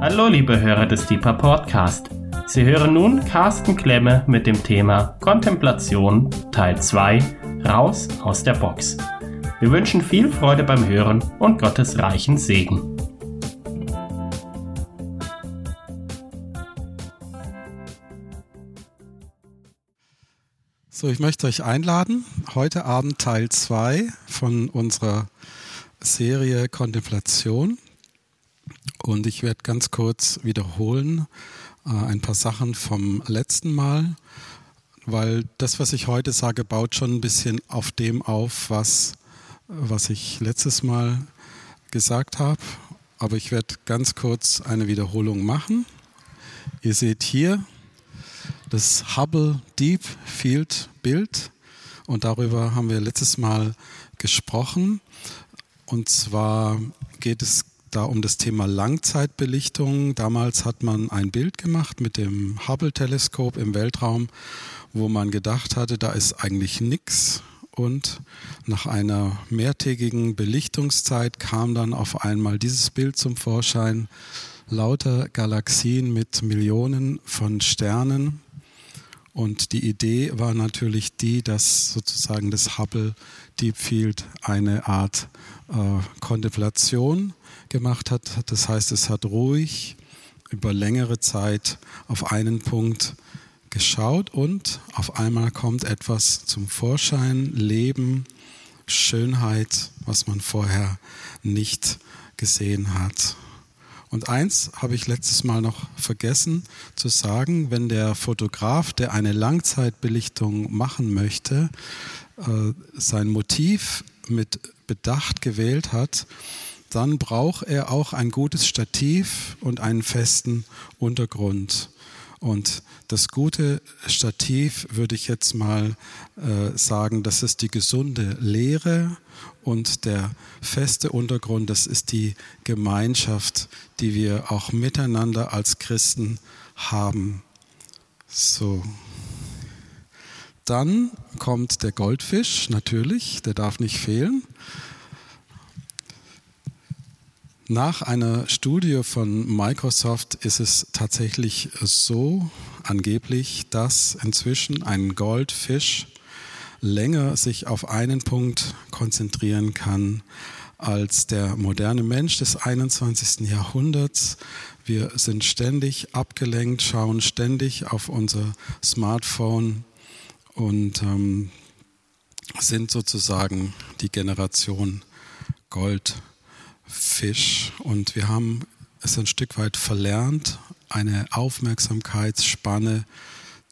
Hallo liebe Hörer des Deeper Podcast. Sie hören nun Carsten Klemme mit dem Thema Kontemplation Teil 2 Raus aus der Box. Wir wünschen viel Freude beim Hören und Gottes reichen Segen. So, ich möchte euch einladen, heute Abend Teil 2 von unserer Serie Kontemplation. Und ich werde ganz kurz wiederholen äh, ein paar Sachen vom letzten Mal, weil das, was ich heute sage, baut schon ein bisschen auf dem auf, was, was ich letztes Mal gesagt habe. Aber ich werde ganz kurz eine Wiederholung machen. Ihr seht hier das Hubble Deep Field Bild und darüber haben wir letztes Mal gesprochen. Und zwar geht es da um das Thema Langzeitbelichtung. Damals hat man ein Bild gemacht mit dem Hubble-Teleskop im Weltraum, wo man gedacht hatte, da ist eigentlich nichts. Und nach einer mehrtägigen Belichtungszeit kam dann auf einmal dieses Bild zum Vorschein. Lauter Galaxien mit Millionen von Sternen. Und die Idee war natürlich die, dass sozusagen das Hubble Deep Field eine Art äh, Kontemplation gemacht hat. Das heißt, es hat ruhig über längere Zeit auf einen Punkt geschaut und auf einmal kommt etwas zum Vorschein, Leben, Schönheit, was man vorher nicht gesehen hat. Und eins habe ich letztes Mal noch vergessen zu sagen, wenn der Fotograf, der eine Langzeitbelichtung machen möchte, äh, sein Motiv mit Bedacht gewählt hat, dann braucht er auch ein gutes Stativ und einen festen Untergrund. Und das gute Stativ würde ich jetzt mal äh, sagen, das ist die gesunde Lehre und der feste Untergrund, das ist die Gemeinschaft, die wir auch miteinander als Christen haben. So. Dann kommt der Goldfisch, natürlich, der darf nicht fehlen. Nach einer Studie von Microsoft ist es tatsächlich so angeblich, dass inzwischen ein Goldfisch länger sich auf einen Punkt konzentrieren kann als der moderne Mensch des 21. Jahrhunderts. Wir sind ständig abgelenkt, schauen ständig auf unser Smartphone und ähm, sind sozusagen die Generation Gold. Fisch. Und wir haben es ein Stück weit verlernt, eine Aufmerksamkeitsspanne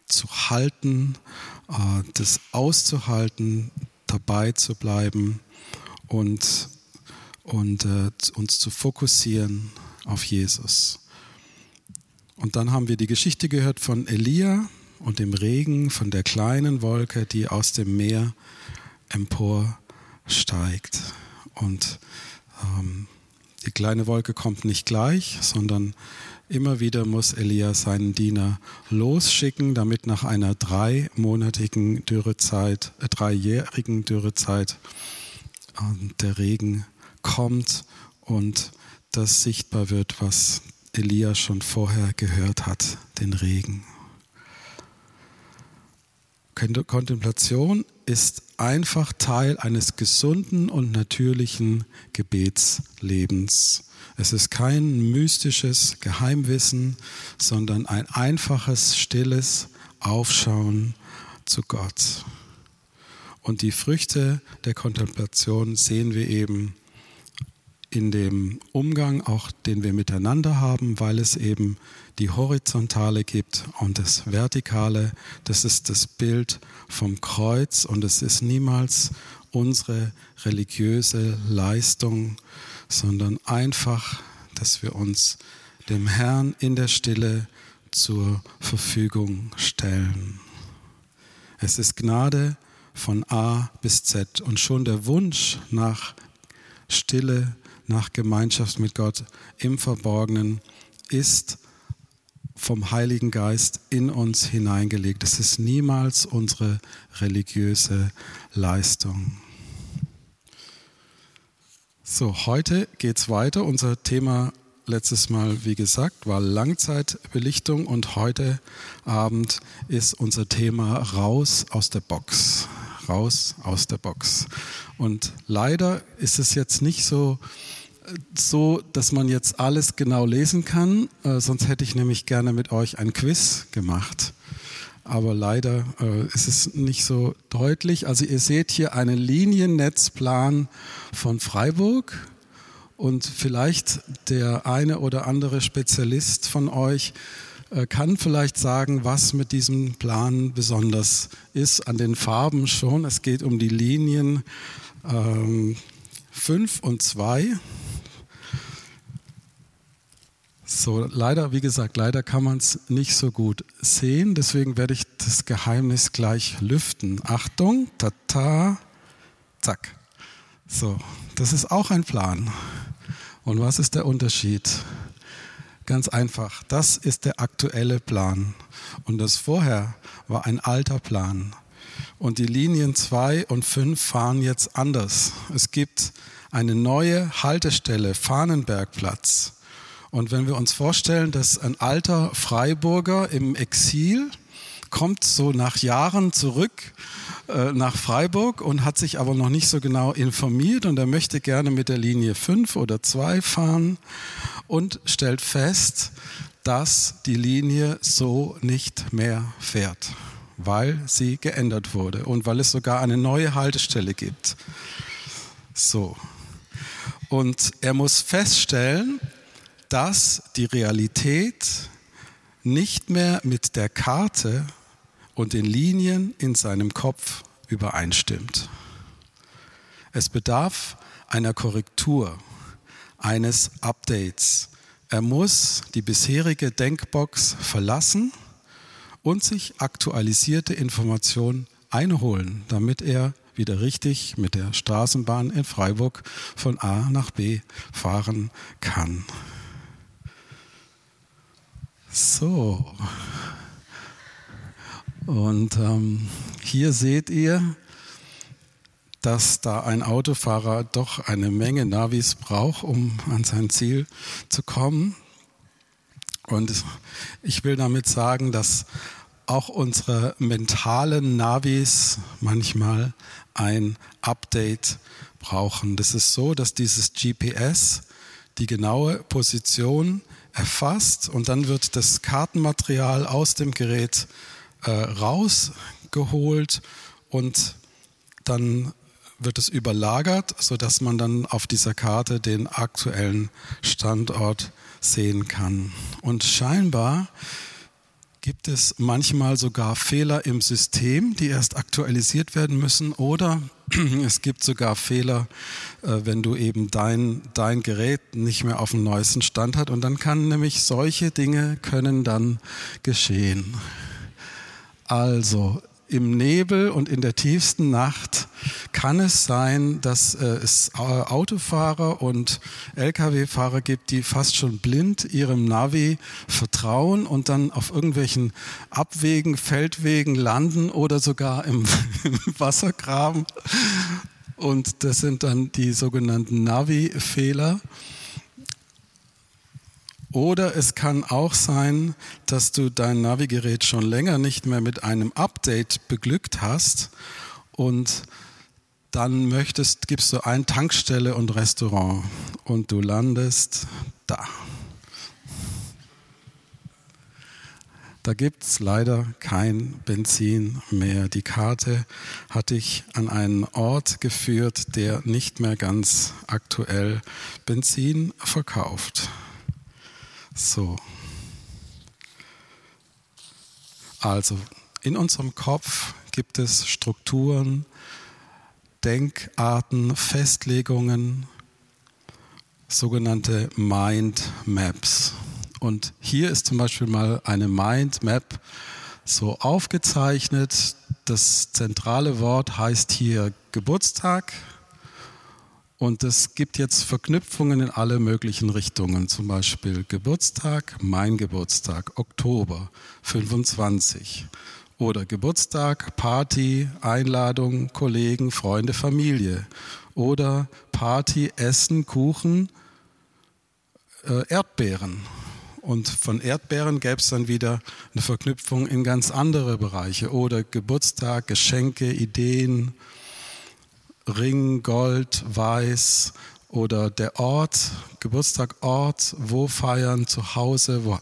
zu halten, äh, das auszuhalten, dabei zu bleiben und, und äh, uns zu fokussieren auf Jesus. Und dann haben wir die Geschichte gehört von Elia und dem Regen, von der kleinen Wolke, die aus dem Meer emporsteigt. Und die kleine Wolke kommt nicht gleich, sondern immer wieder muss Elia seinen Diener losschicken, damit nach einer dreimonatigen Dürrezeit, äh, dreijährigen Dürrezeit äh, der Regen kommt und das sichtbar wird, was Elia schon vorher gehört hat, den Regen. Kontemplation ist einfach Teil eines gesunden und natürlichen Gebetslebens. Es ist kein mystisches Geheimwissen, sondern ein einfaches, stilles Aufschauen zu Gott. Und die Früchte der Kontemplation sehen wir eben in dem Umgang, auch den wir miteinander haben, weil es eben die Horizontale gibt und das Vertikale, das ist das Bild vom Kreuz und es ist niemals unsere religiöse Leistung, sondern einfach, dass wir uns dem Herrn in der Stille zur Verfügung stellen. Es ist Gnade von A bis Z und schon der Wunsch nach Stille, nach Gemeinschaft mit Gott im Verborgenen ist vom Heiligen Geist in uns hineingelegt. Es ist niemals unsere religiöse Leistung. So, heute geht es weiter. Unser Thema letztes Mal, wie gesagt, war Langzeitbelichtung und heute Abend ist unser Thema raus aus der Box. Raus aus der Box. Und leider ist es jetzt nicht so, so, dass man jetzt alles genau lesen kann, äh, sonst hätte ich nämlich gerne mit euch ein Quiz gemacht. Aber leider äh, ist es nicht so deutlich. Also ihr seht hier einen Liniennetzplan von Freiburg und vielleicht der eine oder andere Spezialist von euch äh, kann vielleicht sagen, was mit diesem Plan besonders ist. An den Farben schon. Es geht um die Linien 5 ähm, und 2. So, leider, wie gesagt, leider kann man es nicht so gut sehen, deswegen werde ich das Geheimnis gleich lüften. Achtung, tata, zack. So, das ist auch ein Plan. Und was ist der Unterschied? Ganz einfach, das ist der aktuelle Plan. Und das vorher war ein alter Plan. Und die Linien 2 und 5 fahren jetzt anders. Es gibt eine neue Haltestelle, Fahnenbergplatz. Und wenn wir uns vorstellen, dass ein alter Freiburger im Exil kommt so nach Jahren zurück äh, nach Freiburg und hat sich aber noch nicht so genau informiert und er möchte gerne mit der Linie 5 oder 2 fahren und stellt fest, dass die Linie so nicht mehr fährt, weil sie geändert wurde und weil es sogar eine neue Haltestelle gibt. So. Und er muss feststellen, dass die Realität nicht mehr mit der Karte und den Linien in seinem Kopf übereinstimmt. Es bedarf einer Korrektur, eines Updates. Er muss die bisherige Denkbox verlassen und sich aktualisierte Informationen einholen, damit er wieder richtig mit der Straßenbahn in Freiburg von A nach B fahren kann. So. Und ähm, hier seht ihr, dass da ein Autofahrer doch eine Menge Navis braucht, um an sein Ziel zu kommen. Und ich will damit sagen, dass auch unsere mentalen Navis manchmal ein Update brauchen. Das ist so, dass dieses GPS die genaue Position erfasst und dann wird das Kartenmaterial aus dem Gerät äh, rausgeholt und dann wird es überlagert, sodass man dann auf dieser Karte den aktuellen Standort sehen kann. Und scheinbar gibt es manchmal sogar Fehler im System, die erst aktualisiert werden müssen oder es gibt sogar Fehler, äh, wenn du eben dein, dein Gerät nicht mehr auf dem neuesten Stand hat. Und dann kann nämlich solche Dinge können dann geschehen. Also im Nebel und in der tiefsten Nacht kann es sein, dass äh, es äh, Autofahrer und Lkw-Fahrer gibt, die fast schon blind ihrem Navi vertrauen und dann auf irgendwelchen Abwegen, Feldwegen landen oder sogar im, im Wassergraben. Und das sind dann die sogenannten Navi-Fehler. Oder es kann auch sein, dass du dein Navigerät schon länger nicht mehr mit einem Update beglückt hast und dann möchtest, gibst du ein Tankstelle und Restaurant und du landest da. Da gibt es leider kein Benzin mehr. Die Karte hat dich an einen Ort geführt, der nicht mehr ganz aktuell Benzin verkauft. So. Also, in unserem Kopf gibt es Strukturen, Denkarten, Festlegungen, sogenannte Mind Maps. Und hier ist zum Beispiel mal eine Mind Map so aufgezeichnet. Das zentrale Wort heißt hier Geburtstag, und es gibt jetzt Verknüpfungen in alle möglichen Richtungen, zum Beispiel Geburtstag, mein Geburtstag, Oktober 25. Oder Geburtstag, Party, Einladung, Kollegen, Freunde, Familie. Oder Party, Essen, Kuchen, äh, Erdbeeren. Und von Erdbeeren gäbe es dann wieder eine Verknüpfung in ganz andere Bereiche. Oder Geburtstag, Geschenke, Ideen, Ring, Gold, Weiß oder der Ort, Geburtstag, Ort, wo feiern, zu Hause, wo,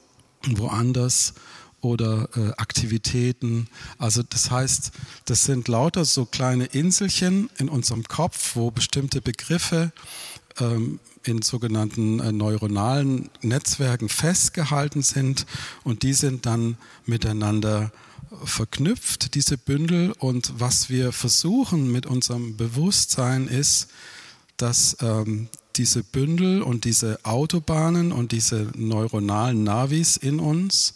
woanders oder äh, Aktivitäten. Also das heißt, das sind lauter so kleine Inselchen in unserem Kopf, wo bestimmte Begriffe ähm, in sogenannten äh, neuronalen Netzwerken festgehalten sind und die sind dann miteinander verknüpft, diese Bündel. Und was wir versuchen mit unserem Bewusstsein ist, dass ähm, diese Bündel und diese Autobahnen und diese neuronalen Navis in uns,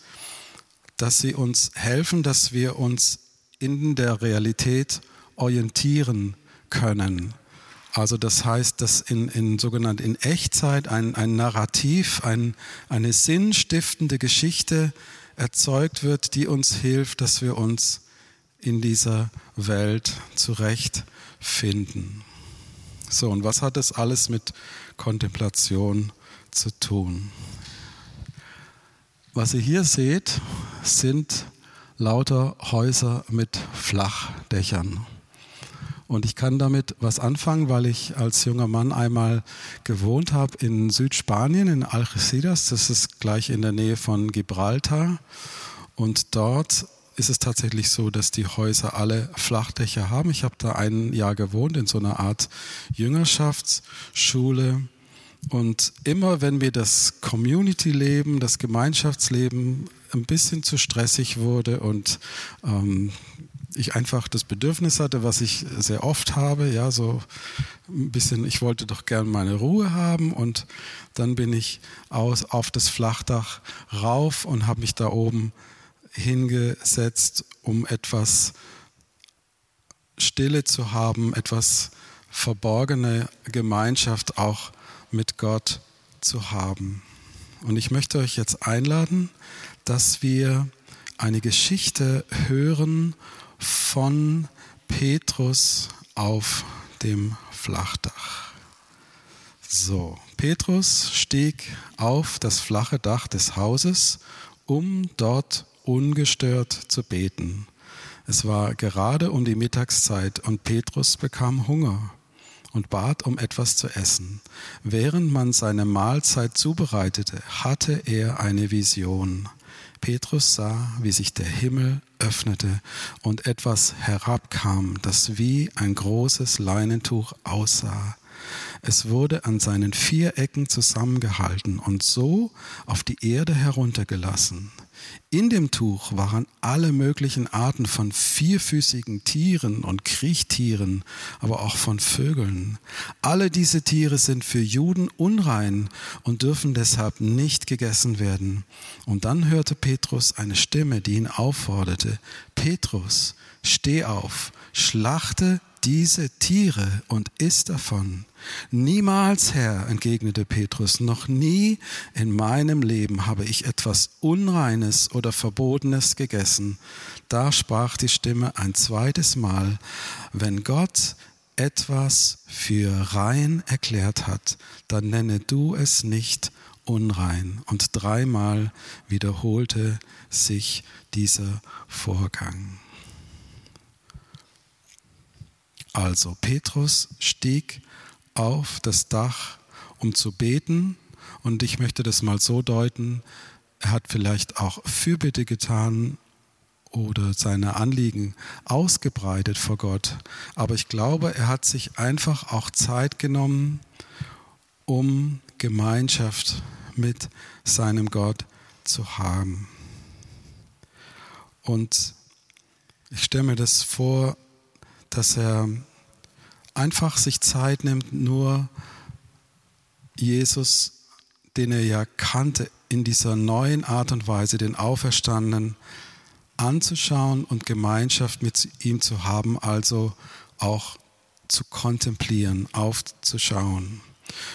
dass sie uns helfen, dass wir uns in der Realität orientieren können. Also das heißt, dass in, in sogenannt in Echtzeit ein, ein Narrativ, ein, eine sinnstiftende Geschichte erzeugt wird, die uns hilft, dass wir uns in dieser Welt zurechtfinden. So, und was hat das alles mit Kontemplation zu tun? Was ihr hier seht, sind lauter Häuser mit Flachdächern. Und ich kann damit was anfangen, weil ich als junger Mann einmal gewohnt habe in Südspanien, in Algeciras. Das ist gleich in der Nähe von Gibraltar. Und dort ist es tatsächlich so, dass die Häuser alle Flachdächer haben. Ich habe da ein Jahr gewohnt in so einer Art Jüngerschaftsschule. Und immer wenn mir das Community-Leben, das Gemeinschaftsleben ein bisschen zu stressig wurde und ähm, ich einfach das Bedürfnis hatte, was ich sehr oft habe, ja, so ein bisschen, ich wollte doch gern meine Ruhe haben und dann bin ich aus, auf das Flachdach rauf und habe mich da oben hingesetzt, um etwas Stille zu haben, etwas verborgene Gemeinschaft auch mit Gott zu haben. Und ich möchte euch jetzt einladen, dass wir eine Geschichte hören von Petrus auf dem Flachdach. So, Petrus stieg auf das flache Dach des Hauses, um dort ungestört zu beten. Es war gerade um die Mittagszeit und Petrus bekam Hunger und bat um etwas zu essen. Während man seine Mahlzeit zubereitete, hatte er eine Vision. Petrus sah, wie sich der Himmel öffnete und etwas herabkam, das wie ein großes Leinentuch aussah. Es wurde an seinen vier Ecken zusammengehalten und so auf die Erde heruntergelassen. In dem Tuch waren alle möglichen Arten von vierfüßigen Tieren und Kriechtieren, aber auch von Vögeln. Alle diese Tiere sind für Juden unrein und dürfen deshalb nicht gegessen werden. Und dann hörte Petrus eine Stimme, die ihn aufforderte, Petrus, steh auf, schlachte diese Tiere und iss davon. Niemals, Herr, entgegnete Petrus, noch nie in meinem Leben habe ich etwas Unreines oder Verbotenes gegessen. Da sprach die Stimme ein zweites Mal, wenn Gott etwas für rein erklärt hat, dann nenne du es nicht unrein. Und dreimal wiederholte sich dieser Vorgang. Also Petrus stieg auf das Dach, um zu beten. Und ich möchte das mal so deuten, er hat vielleicht auch Fürbitte getan oder seine Anliegen ausgebreitet vor Gott. Aber ich glaube, er hat sich einfach auch Zeit genommen, um Gemeinschaft mit seinem Gott zu haben. Und ich stelle mir das vor, dass er einfach sich Zeit nimmt, nur Jesus, den er ja kannte, in dieser neuen Art und Weise, den Auferstandenen, anzuschauen und Gemeinschaft mit ihm zu haben, also auch zu kontemplieren, aufzuschauen.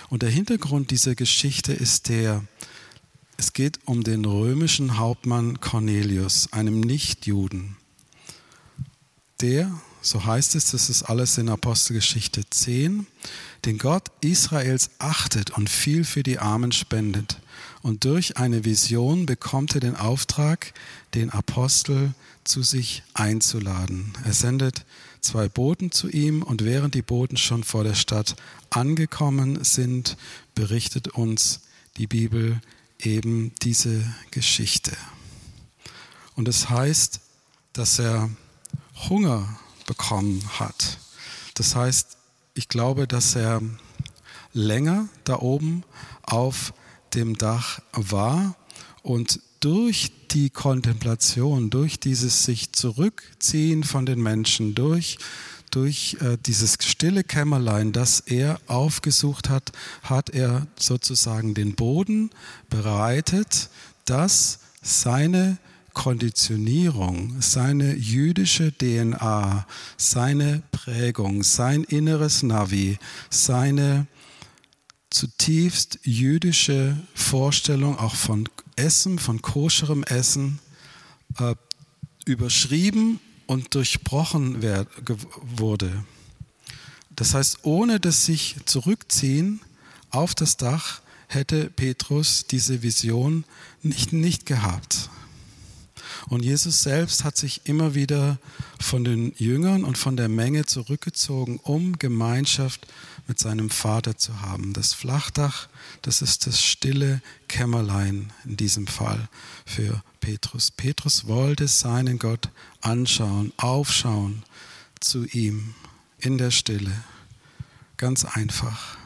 Und der Hintergrund dieser Geschichte ist der, es geht um den römischen Hauptmann Cornelius, einem Nichtjuden. Der so heißt es, das ist alles in Apostelgeschichte 10, den Gott Israels achtet und viel für die Armen spendet. Und durch eine Vision bekommt er den Auftrag, den Apostel zu sich einzuladen. Er sendet zwei Boten zu ihm und während die Boten schon vor der Stadt angekommen sind, berichtet uns die Bibel eben diese Geschichte. Und es heißt, dass er Hunger bekommen hat. Das heißt, ich glaube, dass er länger da oben auf dem Dach war und durch die Kontemplation, durch dieses sich zurückziehen von den Menschen, durch, durch äh, dieses stille Kämmerlein, das er aufgesucht hat, hat er sozusagen den Boden bereitet, dass seine Konditionierung, seine jüdische DNA, seine Prägung, sein inneres Navi, seine zutiefst jüdische Vorstellung auch von Essen, von koscherem Essen, äh, überschrieben und durchbrochen werd, wurde. Das heißt, ohne das sich zurückziehen auf das Dach hätte Petrus diese Vision nicht, nicht gehabt. Und Jesus selbst hat sich immer wieder von den Jüngern und von der Menge zurückgezogen, um Gemeinschaft mit seinem Vater zu haben. Das Flachdach, das ist das stille Kämmerlein in diesem Fall für Petrus. Petrus wollte seinen Gott anschauen, aufschauen zu ihm in der Stille. Ganz einfach.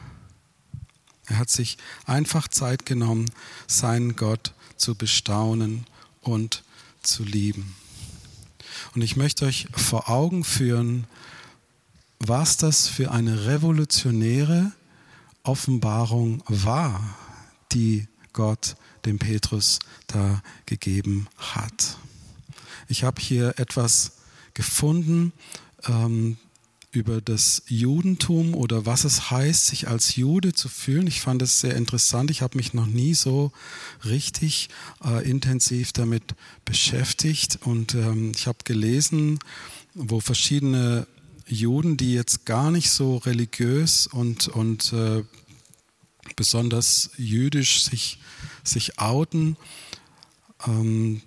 Er hat sich einfach Zeit genommen, seinen Gott zu bestaunen und zu zu lieben. Und ich möchte euch vor Augen führen, was das für eine revolutionäre Offenbarung war, die Gott dem Petrus da gegeben hat. Ich habe hier etwas gefunden, ähm, über das Judentum oder was es heißt, sich als Jude zu fühlen. Ich fand es sehr interessant. Ich habe mich noch nie so richtig äh, intensiv damit beschäftigt und ähm, ich habe gelesen, wo verschiedene Juden, die jetzt gar nicht so religiös und, und äh, besonders jüdisch sich, sich outen, ähm,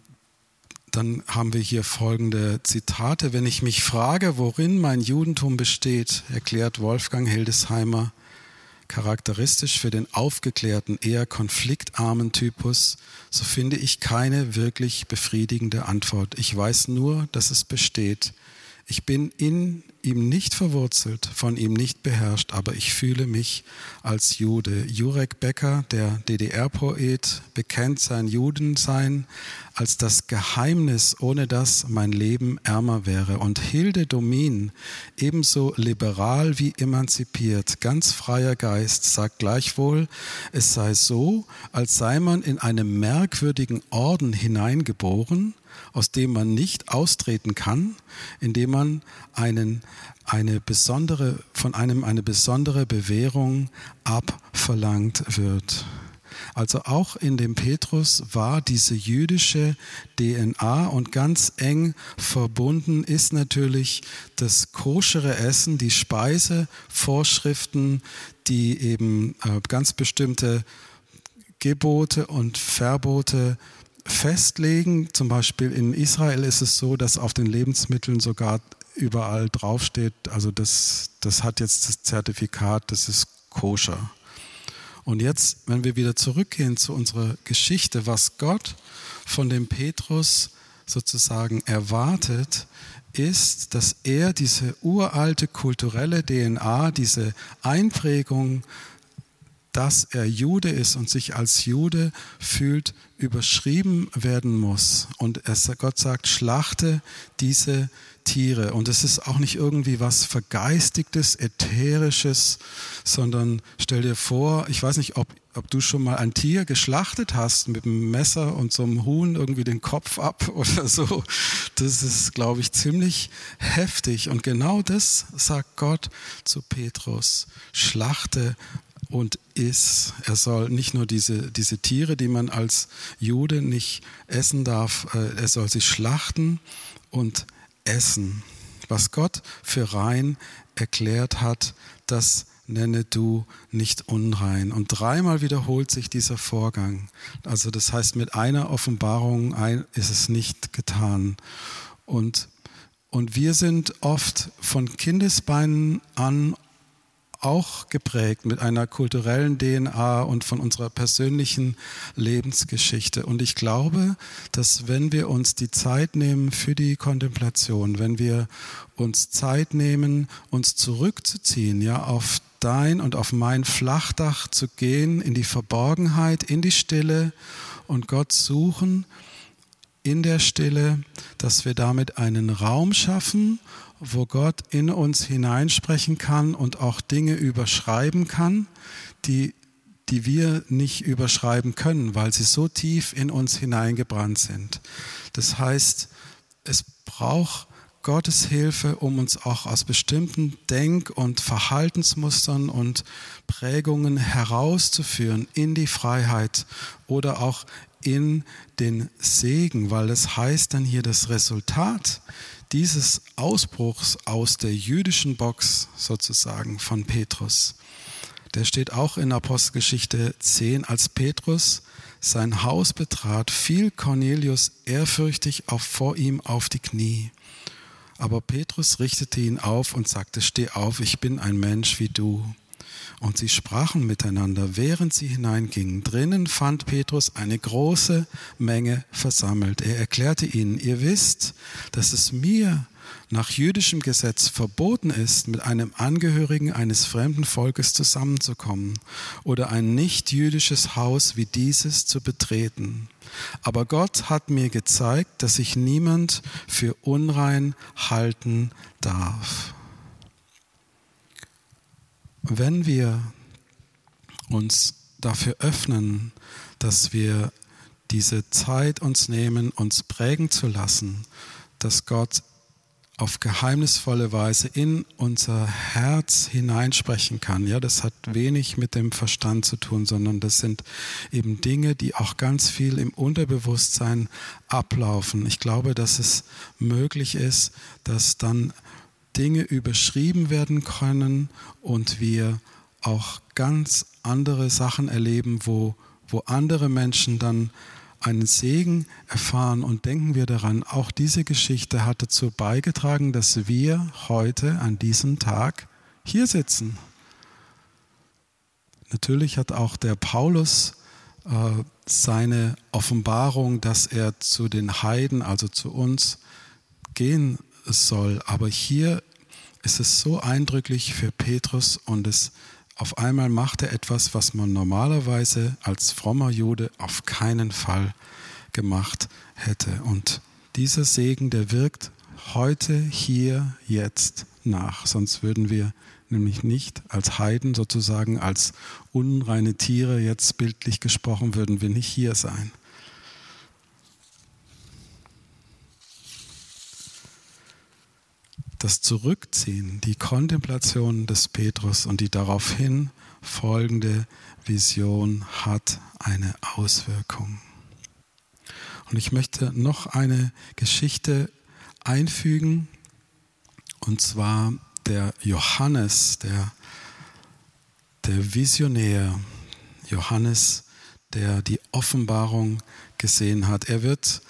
dann haben wir hier folgende Zitate. Wenn ich mich frage, worin mein Judentum besteht, erklärt Wolfgang Hildesheimer, charakteristisch für den aufgeklärten, eher konfliktarmen Typus, so finde ich keine wirklich befriedigende Antwort. Ich weiß nur, dass es besteht. Ich bin in ihm nicht verwurzelt, von ihm nicht beherrscht, aber ich fühle mich als Jude. Jurek Becker, der DDR-Poet, bekennt sein Judensein als das Geheimnis, ohne das mein Leben ärmer wäre. Und Hilde Domin, ebenso liberal wie emanzipiert, ganz freier Geist, sagt gleichwohl, es sei so, als sei man in einem merkwürdigen Orden hineingeboren, aus dem man nicht austreten kann, indem man einen, eine besondere, von einem eine besondere Bewährung abverlangt wird. Also auch in dem Petrus war diese jüdische DNA und ganz eng verbunden ist natürlich das koschere Essen, die Speisevorschriften, die eben äh, ganz bestimmte Gebote und Verbote festlegen. Zum Beispiel in Israel ist es so, dass auf den Lebensmitteln sogar überall draufsteht, also das, das hat jetzt das Zertifikat, das ist koscher. Und jetzt, wenn wir wieder zurückgehen zu unserer Geschichte, was Gott von dem Petrus sozusagen erwartet, ist, dass er diese uralte kulturelle DNA, diese Einprägung dass er Jude ist und sich als Jude fühlt, überschrieben werden muss. Und Gott sagt, schlachte diese Tiere. Und es ist auch nicht irgendwie was Vergeistigtes, Ätherisches, sondern stell dir vor, ich weiß nicht, ob, ob du schon mal ein Tier geschlachtet hast mit einem Messer und so einem Huhn irgendwie den Kopf ab oder so. Das ist, glaube ich, ziemlich heftig. Und genau das sagt Gott zu Petrus. Schlachte und iss. Er soll nicht nur diese, diese Tiere, die man als Jude nicht essen darf, äh, er soll sie schlachten und essen. Was Gott für rein erklärt hat, das nenne du nicht unrein. Und dreimal wiederholt sich dieser Vorgang. Also das heißt, mit einer Offenbarung ist es nicht getan. Und, und wir sind oft von Kindesbeinen an auch geprägt mit einer kulturellen DNA und von unserer persönlichen Lebensgeschichte. Und ich glaube, dass wenn wir uns die Zeit nehmen für die Kontemplation, wenn wir uns Zeit nehmen, uns zurückzuziehen, ja, auf dein und auf mein Flachdach zu gehen, in die Verborgenheit, in die Stille und Gott suchen, in der Stille, dass wir damit einen Raum schaffen, wo Gott in uns hineinsprechen kann und auch Dinge überschreiben kann, die, die wir nicht überschreiben können, weil sie so tief in uns hineingebrannt sind. Das heißt, es braucht Gottes Hilfe, um uns auch aus bestimmten Denk- und Verhaltensmustern und Prägungen herauszuführen in die Freiheit oder auch in den Segen, weil das heißt dann hier das Resultat dieses Ausbruchs aus der jüdischen Box sozusagen von Petrus. Der steht auch in Apostelgeschichte 10, als Petrus sein Haus betrat, fiel Cornelius ehrfürchtig auf, vor ihm auf die Knie. Aber Petrus richtete ihn auf und sagte, steh auf, ich bin ein Mensch wie du. Und sie sprachen miteinander, während sie hineingingen. Drinnen fand Petrus eine große Menge versammelt. Er erklärte ihnen, ihr wisst, dass es mir nach jüdischem Gesetz verboten ist, mit einem Angehörigen eines fremden Volkes zusammenzukommen oder ein nicht jüdisches Haus wie dieses zu betreten. Aber Gott hat mir gezeigt, dass ich niemand für unrein halten darf. Wenn wir uns dafür öffnen, dass wir diese Zeit uns nehmen, uns prägen zu lassen, dass Gott auf geheimnisvolle Weise in unser Herz hineinsprechen kann. Ja, das hat wenig mit dem Verstand zu tun, sondern das sind eben Dinge, die auch ganz viel im Unterbewusstsein ablaufen. Ich glaube, dass es möglich ist, dass dann Dinge überschrieben werden können und wir auch ganz andere Sachen erleben, wo, wo andere Menschen dann einen Segen erfahren und denken wir daran, auch diese Geschichte hat dazu beigetragen, dass wir heute an diesem Tag hier sitzen. Natürlich hat auch der Paulus äh, seine Offenbarung, dass er zu den Heiden, also zu uns, gehen soll. Aber hier ist es so eindrücklich für Petrus und es auf einmal macht er etwas, was man normalerweise als frommer Jude auf keinen Fall gemacht hätte. Und dieser Segen, der wirkt heute, hier, jetzt nach. Sonst würden wir nämlich nicht als Heiden sozusagen, als unreine Tiere, jetzt bildlich gesprochen, würden wir nicht hier sein. Das Zurückziehen, die Kontemplation des Petrus und die daraufhin folgende Vision hat eine Auswirkung. Und ich möchte noch eine Geschichte einfügen, und zwar der Johannes, der, der Visionär, Johannes, der die Offenbarung gesehen hat. Er wird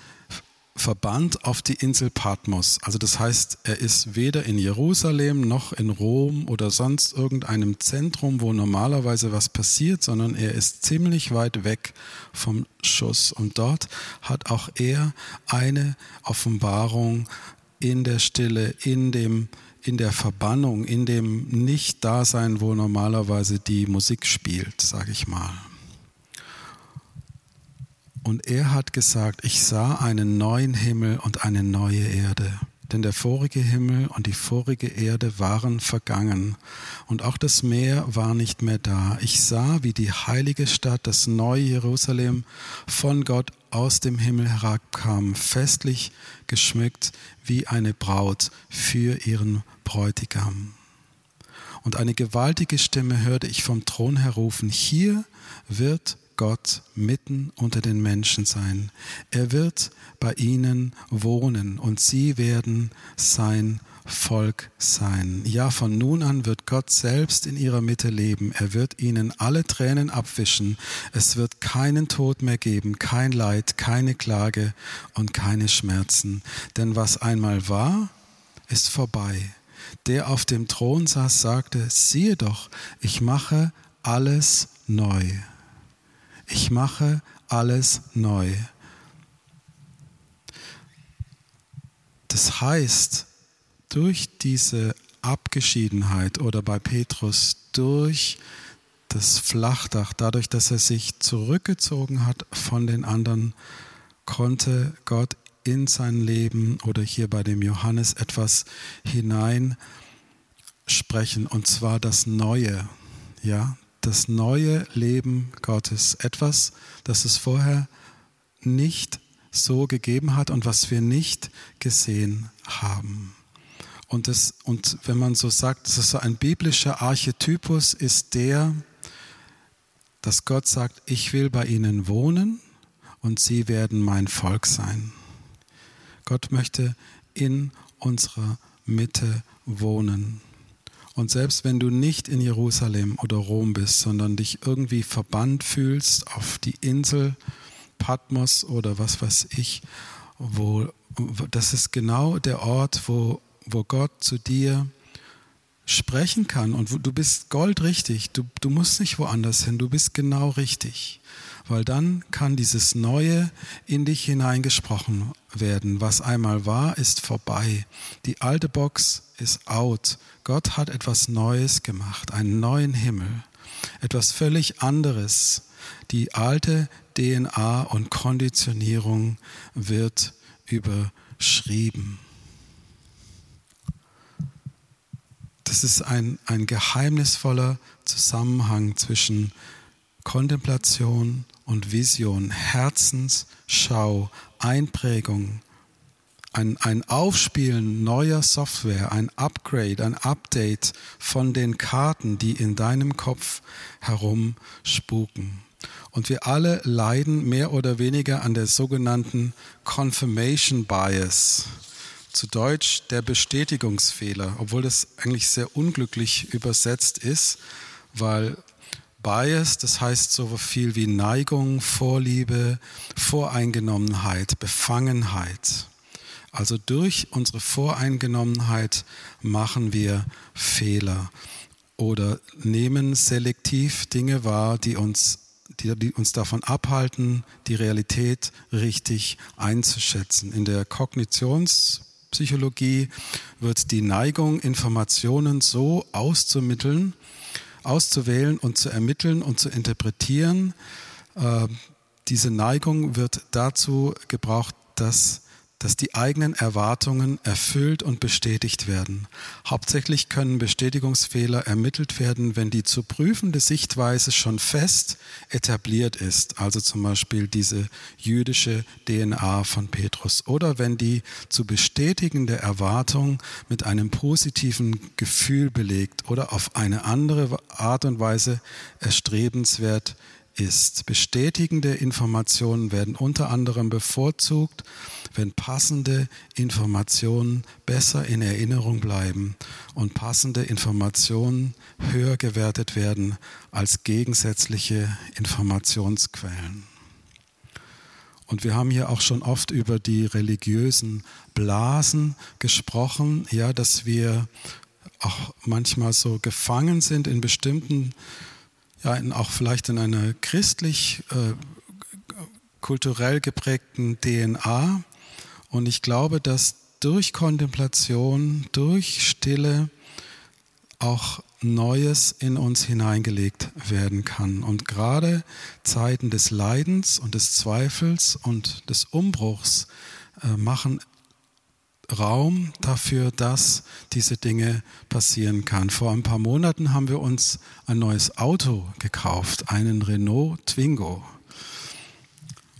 verbannt auf die Insel Patmos. Also das heißt, er ist weder in Jerusalem noch in Rom oder sonst irgendeinem Zentrum, wo normalerweise was passiert, sondern er ist ziemlich weit weg vom Schuss. Und dort hat auch er eine Offenbarung in der Stille, in dem in der Verbannung, in dem Nicht-Dasein, wo normalerweise die Musik spielt, sage ich mal. Und er hat gesagt, ich sah einen neuen Himmel und eine neue Erde. Denn der vorige Himmel und die vorige Erde waren vergangen und auch das Meer war nicht mehr da. Ich sah, wie die heilige Stadt, das neue Jerusalem, von Gott aus dem Himmel herabkam, festlich geschmückt wie eine Braut für ihren Bräutigam. Und eine gewaltige Stimme hörte ich vom Thron her rufen, hier wird Gott mitten unter den Menschen sein. Er wird bei ihnen wohnen und sie werden sein Volk sein. Ja, von nun an wird Gott selbst in ihrer Mitte leben. Er wird ihnen alle Tränen abwischen. Es wird keinen Tod mehr geben, kein Leid, keine Klage und keine Schmerzen. Denn was einmal war, ist vorbei. Der auf dem Thron saß, sagte, siehe doch, ich mache alles neu. Ich mache alles neu. Das heißt, durch diese Abgeschiedenheit oder bei Petrus durch das Flachdach, dadurch, dass er sich zurückgezogen hat von den anderen, konnte Gott in sein Leben oder hier bei dem Johannes etwas hinein sprechen und zwar das Neue, ja, das neue Leben Gottes, etwas, das es vorher nicht so gegeben hat und was wir nicht gesehen haben. Und, das, und wenn man so sagt, das ist so ein biblischer Archetypus, ist der, dass Gott sagt, ich will bei ihnen wohnen und sie werden mein Volk sein. Gott möchte in unserer Mitte wohnen. Und selbst wenn du nicht in Jerusalem oder Rom bist, sondern dich irgendwie verbannt fühlst auf die Insel Patmos oder was weiß ich, wo, das ist genau der Ort, wo, wo Gott zu dir sprechen kann und wo, du bist goldrichtig, du, du musst nicht woanders hin, du bist genau richtig, weil dann kann dieses Neue in dich hineingesprochen werden. Was einmal war, ist vorbei. Die alte Box ist out. Gott hat etwas Neues gemacht, einen neuen Himmel, etwas völlig anderes. Die alte DNA und Konditionierung wird überschrieben. Das ist ein, ein geheimnisvoller Zusammenhang zwischen Kontemplation und Vision, Herzensschau, Einprägung, ein, ein Aufspielen neuer Software, ein Upgrade, ein Update von den Karten, die in deinem Kopf herumspuken. Und wir alle leiden mehr oder weniger an der sogenannten Confirmation Bias. Zu Deutsch der Bestätigungsfehler, obwohl das eigentlich sehr unglücklich übersetzt ist, weil Bias, das heißt so viel wie Neigung, Vorliebe, Voreingenommenheit, Befangenheit. Also durch unsere Voreingenommenheit machen wir Fehler oder nehmen selektiv Dinge wahr, die uns die, die uns davon abhalten, die Realität richtig einzuschätzen. In der Kognitionspsychologie wird die Neigung, Informationen so auszumitteln, auszuwählen und zu ermitteln und zu interpretieren. Äh, diese Neigung wird dazu gebraucht, dass dass die eigenen Erwartungen erfüllt und bestätigt werden. Hauptsächlich können Bestätigungsfehler ermittelt werden, wenn die zu prüfende Sichtweise schon fest etabliert ist, also zum Beispiel diese jüdische DNA von Petrus, oder wenn die zu bestätigende Erwartung mit einem positiven Gefühl belegt oder auf eine andere Art und Weise erstrebenswert ist. Bestätigende Informationen werden unter anderem bevorzugt, wenn passende Informationen besser in Erinnerung bleiben und passende Informationen höher gewertet werden als gegensätzliche Informationsquellen. Und wir haben hier auch schon oft über die religiösen Blasen gesprochen, ja, dass wir auch manchmal so gefangen sind in bestimmten ja, in, auch vielleicht in einer christlich äh, kulturell geprägten DNA. Und ich glaube, dass durch Kontemplation, durch Stille auch Neues in uns hineingelegt werden kann. Und gerade Zeiten des Leidens und des Zweifels und des Umbruchs äh, machen Raum dafür, dass diese Dinge passieren kann. Vor ein paar Monaten haben wir uns ein neues Auto gekauft, einen Renault Twingo.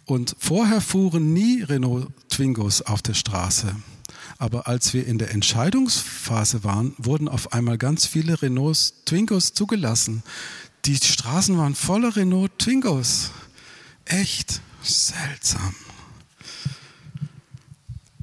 Und vorher fuhren nie Renault Twingos auf der Straße. Aber als wir in der Entscheidungsphase waren, wurden auf einmal ganz viele Renault Twingos zugelassen. Die Straßen waren voller Renault Twingos. Echt seltsam.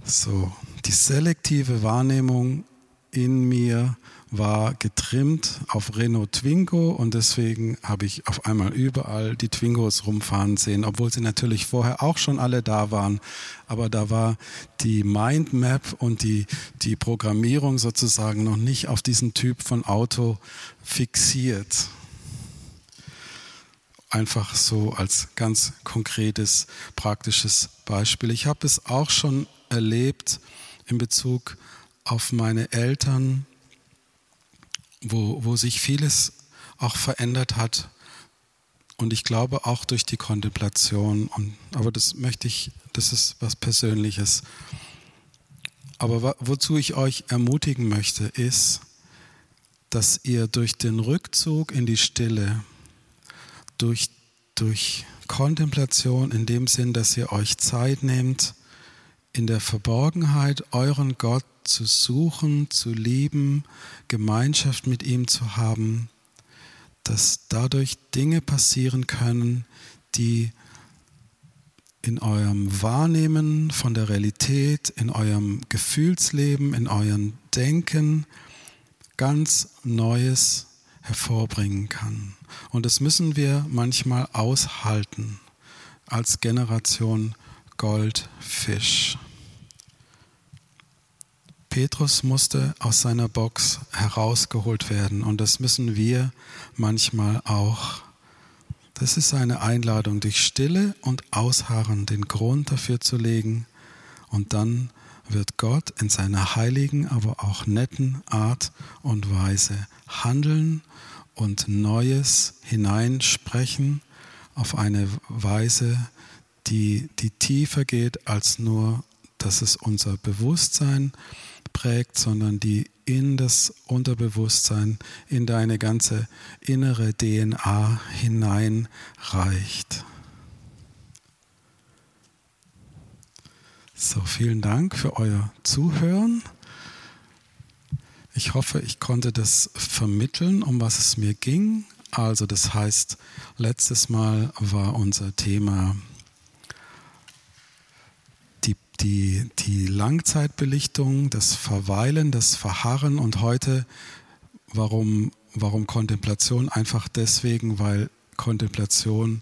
So, die selektive Wahrnehmung in mir war getrimmt auf Renault Twingo und deswegen habe ich auf einmal überall die Twingos rumfahren sehen, obwohl sie natürlich vorher auch schon alle da waren. Aber da war die Mindmap und die, die Programmierung sozusagen noch nicht auf diesen Typ von Auto fixiert. Einfach so als ganz konkretes, praktisches Beispiel. Ich habe es auch schon erlebt in Bezug auf meine Eltern, wo, wo sich vieles auch verändert hat. Und ich glaube auch durch die Kontemplation. Und, aber das möchte ich, das ist was Persönliches. Aber wozu ich euch ermutigen möchte, ist, dass ihr durch den Rückzug in die Stille, durch, durch Kontemplation in dem Sinn, dass ihr euch Zeit nehmt, in der Verborgenheit euren Gott zu suchen, zu lieben, Gemeinschaft mit ihm zu haben, dass dadurch Dinge passieren können, die in eurem Wahrnehmen von der Realität, in eurem Gefühlsleben, in eurem Denken ganz Neues hervorbringen kann. Und das müssen wir manchmal aushalten als Generation Goldfisch. Petrus musste aus seiner Box herausgeholt werden und das müssen wir manchmal auch. Das ist eine Einladung, durch Stille und Ausharren den Grund dafür zu legen und dann wird Gott in seiner heiligen, aber auch netten Art und Weise handeln und Neues hineinsprechen auf eine Weise, die, die tiefer geht als nur, dass es unser Bewusstsein prägt, sondern die in das Unterbewusstsein, in deine ganze innere DNA hineinreicht. So, vielen Dank für euer Zuhören. Ich hoffe, ich konnte das vermitteln, um was es mir ging. Also das heißt, letztes Mal war unser Thema die, die Langzeitbelichtung, das Verweilen, das Verharren und heute, warum, warum Kontemplation? Einfach deswegen, weil Kontemplation,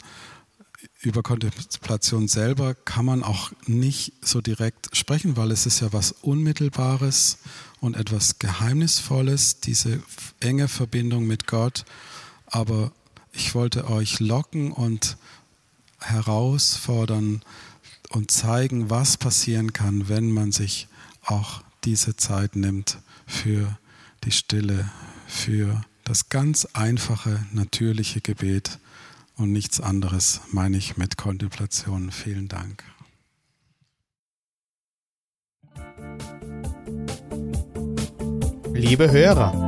über Kontemplation selber kann man auch nicht so direkt sprechen, weil es ist ja was Unmittelbares und etwas Geheimnisvolles, diese enge Verbindung mit Gott. Aber ich wollte euch locken und herausfordern, und zeigen, was passieren kann, wenn man sich auch diese Zeit nimmt für die Stille, für das ganz einfache, natürliche Gebet und nichts anderes meine ich mit Kontemplation. Vielen Dank. Liebe Hörer,